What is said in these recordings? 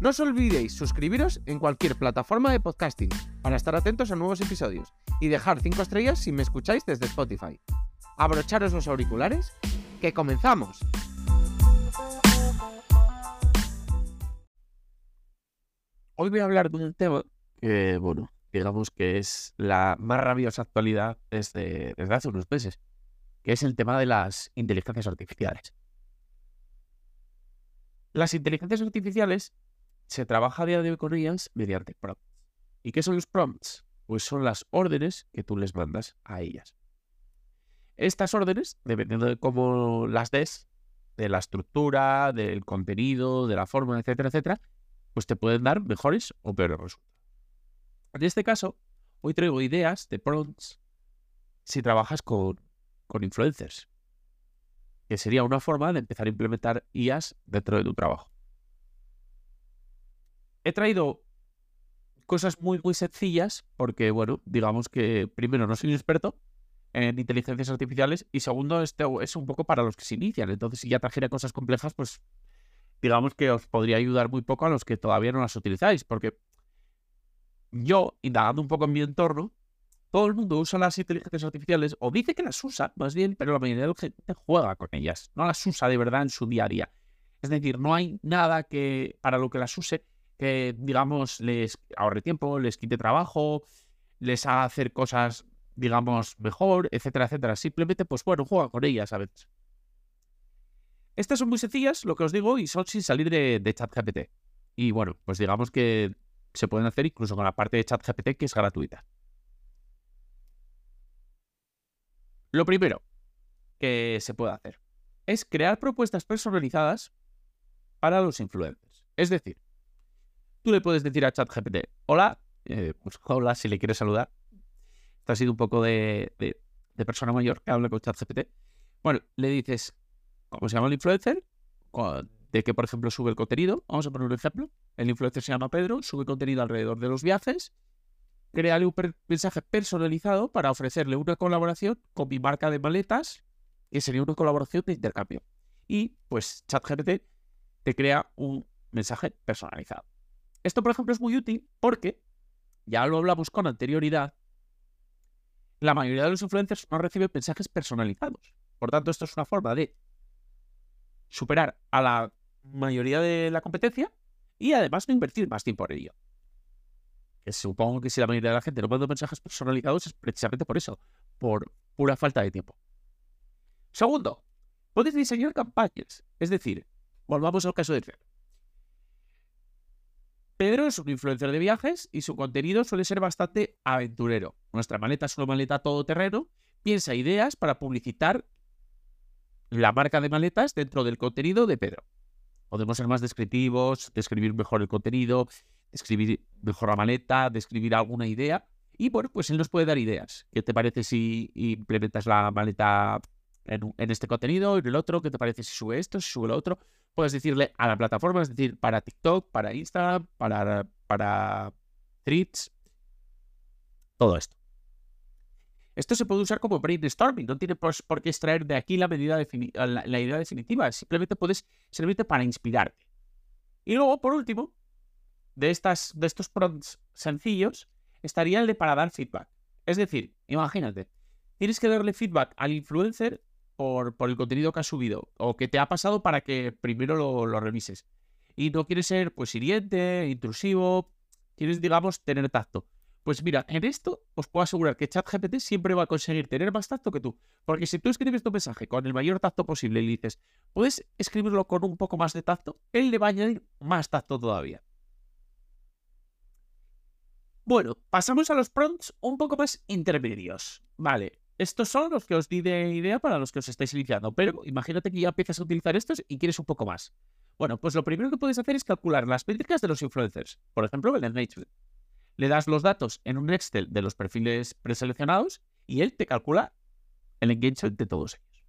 No os olvidéis suscribiros en cualquier plataforma de podcasting para estar atentos a nuevos episodios y dejar 5 estrellas si me escucháis desde Spotify. Abrocharos los auriculares, que comenzamos. Hoy voy a hablar de un tema que, bueno, digamos que es la más rabiosa actualidad desde, desde hace unos meses, que es el tema de las inteligencias artificiales. Las inteligencias artificiales se trabaja a día de hoy con ellas mediante prompts. ¿Y qué son los prompts? Pues son las órdenes que tú les mandas a ellas. Estas órdenes, dependiendo de cómo las des, de la estructura, del contenido, de la forma, etcétera, etcétera, pues te pueden dar mejores o peores resultados. En este caso, hoy traigo ideas de prompts si trabajas con, con influencers, que sería una forma de empezar a implementar IAS dentro de tu trabajo. He traído cosas muy, muy sencillas porque, bueno, digamos que primero no soy un experto en inteligencias artificiales y segundo, esto es un poco para los que se inician. Entonces, si ya trajera cosas complejas, pues digamos que os podría ayudar muy poco a los que todavía no las utilizáis, porque yo, indagando un poco en mi entorno, todo el mundo usa las inteligencias artificiales o dice que las usa, más bien, pero la mayoría de la gente juega con ellas, no las usa de verdad en su día a día. Es decir, no hay nada que para lo que las use que, digamos, les ahorre tiempo, les quite trabajo, les haga hacer cosas, digamos, mejor, etcétera, etcétera. Simplemente, pues bueno, juega con ellas a veces. Estas son muy sencillas, lo que os digo, y son sin salir de, de ChatGPT. Y bueno, pues digamos que se pueden hacer incluso con la parte de ChatGPT que es gratuita. Lo primero que se puede hacer es crear propuestas personalizadas para los influencers. Es decir, tú le puedes decir a ChatGPT, hola, eh, pues hola si le quieres saludar. Esto ha sido un poco de, persona mayor que habla con ChatGPT. Bueno, le dices, ¿cómo se llama el influencer? De que, por ejemplo, sube el contenido. Vamos a poner un ejemplo. El influencer se llama Pedro, sube contenido alrededor de los viajes. Créale un mensaje personalizado para ofrecerle una colaboración con mi marca de maletas, que sería una colaboración de intercambio. Y pues ChatGPT te crea un mensaje personalizado. Esto, por ejemplo, es muy útil porque, ya lo hablamos con anterioridad, la mayoría de los influencers no reciben mensajes personalizados. Por tanto, esto es una forma de superar a la mayoría de la competencia y además no invertir más tiempo en ello. Que supongo que si la mayoría de la gente no manda mensajes personalizados es precisamente por eso, por pura falta de tiempo. Segundo, puedes diseñar campañas. Es decir, volvamos al caso de Pedro. Pedro es un influencer de viajes y su contenido suele ser bastante aventurero. Nuestra maleta es una maleta todoterreno. Piensa ideas para publicitar la marca de maletas dentro del contenido de Pedro. Podemos ser más descriptivos, describir mejor el contenido, describir mejor la maleta, describir alguna idea. Y bueno, pues él nos puede dar ideas. ¿Qué te parece si implementas la maleta en, este contenido, en el otro? ¿Qué te parece si sube esto, si sube lo otro? Puedes decirle a la plataforma, es decir, para TikTok, para Instagram, para, para Threads, todo esto. Esto se puede usar como brainstorming, no tiene por, qué extraer de aquí la, medida la, idea definitiva, simplemente puedes servirte para inspirarte. Y luego, por último, de, estas, de estos prompts sencillos, estaría el de para dar feedback. Es decir, imagínate, tienes que darle feedback al influencer por, el contenido que has subido o que te ha pasado para que primero lo, revises. Y no quieres ser pues hiriente, intrusivo, quieres, digamos, tener tacto. Pues mira, en esto os puedo asegurar que ChatGPT siempre va a conseguir tener más tacto que tú. Porque si tú escribes tu mensaje con el mayor tacto posible y le dices, puedes escribirlo con un poco más de tacto, él le va a añadir más tacto todavía. Bueno, pasamos a los prompts un poco más intermedios. Vale, estos son los que os di de idea para los que os estáis iniciando, pero imagínate que ya empiezas a utilizar estos y quieres un poco más. Bueno, pues lo primero que puedes hacer es calcular las métricas de los influencers. Por ejemplo, el engagement. Le das los datos en un Excel de los perfiles preseleccionados y él te calcula el engagement de todos ellos.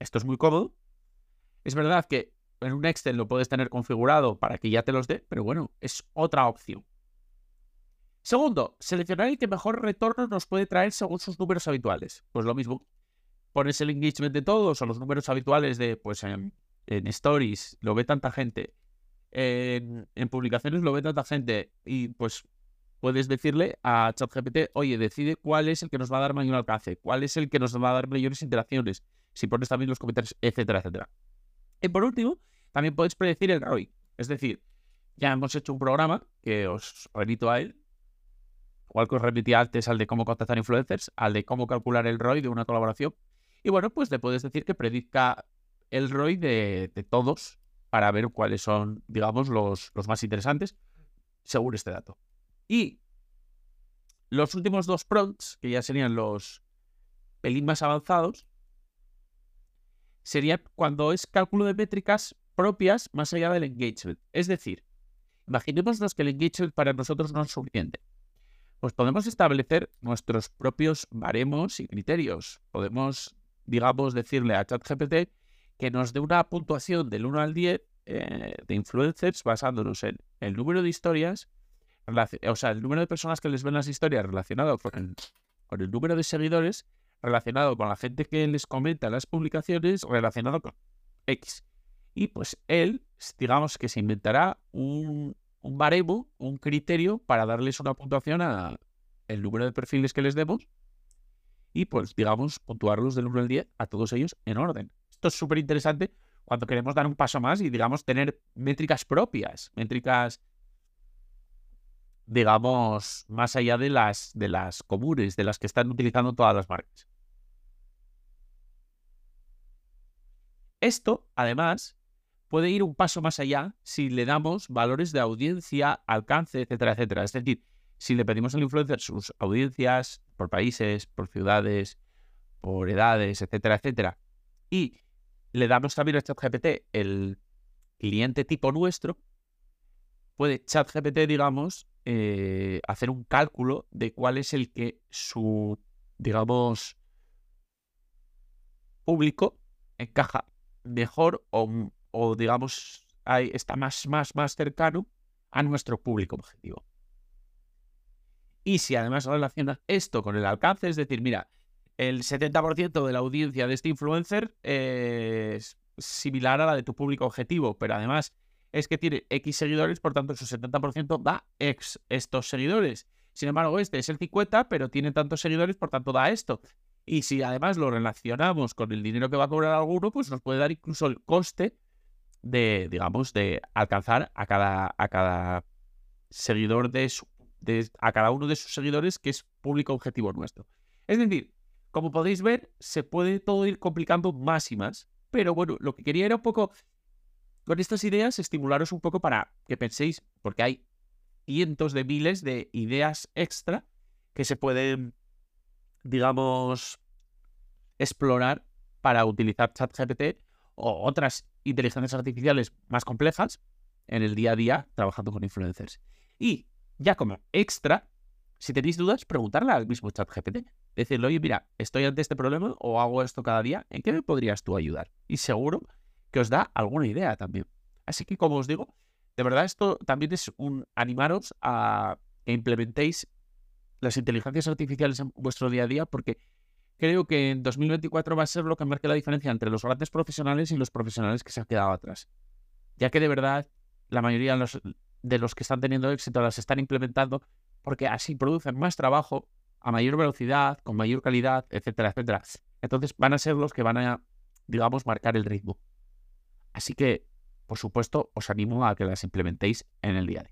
Esto es muy cómodo. Es verdad que en un Excel lo puedes tener configurado para que ya te los dé, pero bueno, es otra opción. Segundo, seleccionar el que mejor retorno nos puede traer según sus números habituales. Pues lo mismo, pones el engagement de todos o los números habituales de, pues en, stories lo ve tanta gente, en, publicaciones lo ve tanta gente y pues puedes decirle a ChatGPT, oye, decide cuál es el que nos va a dar mayor alcance, cuál es el que nos va a dar mayores interacciones, si pones también los comentarios, etcétera, etcétera. Y por último, también puedes predecir el ROI. Es decir, ya hemos hecho un programa que os remito a él, os remití antes al de cómo contactar influencers, al de cómo calcular el ROI de una colaboración. Y bueno, pues le puedes decir que predica el ROI de, todos para ver cuáles son, digamos, los, más interesantes según este dato. Y los últimos dos prompts, que ya serían los pelín más avanzados, serían cuando es cálculo de métricas propias más allá del engagement. Es decir, imaginémonos que el engagement para nosotros no es suficiente pues podemos establecer nuestros propios baremos y criterios. Podemos, digamos, decirle a ChatGPT que nos dé una puntuación del 1 al 10 eh, de influencers basándonos en el número de historias, o sea, el número de personas que les ven las historias relacionado con el, con el número de seguidores, relacionado con la gente que les comenta las publicaciones, relacionado con X. Y pues él, digamos que se inventará un, un baremo, un criterio para darles una puntuación a el número de perfiles que les demos y pues digamos puntuarlos del 1 al 10 a todos ellos en orden. Esto es súper interesante cuando queremos dar un paso más y digamos tener métricas propias, métricas digamos más allá de las de las comunes, de las que están utilizando todas las marcas. Esto, además, puede ir un paso más allá si le damos valores de audiencia, alcance, etcétera, etcétera. Es decir, si le pedimos al influencer sus audiencias por países, por ciudades, por edades, etcétera, etcétera, y le damos también a ChatGPT el cliente tipo nuestro, puede ChatGPT, digamos, eh, hacer un cálculo de cuál es el que su, digamos, público encaja mejor o o digamos, está más, más, más cercano a nuestro público objetivo. Y si además relacionas esto con el alcance, es decir, mira, el 70% de la audiencia de este influencer es similar a la de tu público objetivo, pero además es que tiene X seguidores, por tanto su 70% da X estos seguidores. Sin embargo, este es el 50, pero tiene tantos seguidores, por tanto da esto. Y si además lo relacionamos con el dinero que va a cobrar alguno, pues nos puede dar incluso el coste de, digamos, de alcanzar a cada, a cada seguidor de, su, a cada uno de sus seguidores que es público objetivo nuestro. Es decir, como podéis ver, se puede todo ir complicando más y más. Pero bueno, lo que quería era un poco, con estas ideas, estimularos un poco para que penséis, porque hay cientos de miles de ideas extra que se pueden, digamos, explorar para utilizar ChatGPT o otras inteligencias artificiales más complejas en el día a día trabajando con influencers. Y ya como extra, si tenéis dudas, preguntarle al mismo chat GPT. Decirle, oye, mira, estoy ante este problema o hago esto cada día, ¿en qué me podrías tú ayudar? Y seguro que os da alguna idea también. Así que, como os digo, de verdad esto también es un animaros a que implementéis las inteligencias artificiales en vuestro día a día porque creo que en 2024 va a ser lo que marque la diferencia entre los grandes profesionales y los profesionales que se han quedado atrás. Ya que de verdad la mayoría de los, que están teniendo éxito las están implementando porque así producen más trabajo a mayor velocidad, con mayor calidad, etcétera, etcétera. Entonces van a ser los que van a, digamos, marcar el ritmo. Así que, por supuesto, os animo a que las implementéis en el día a día.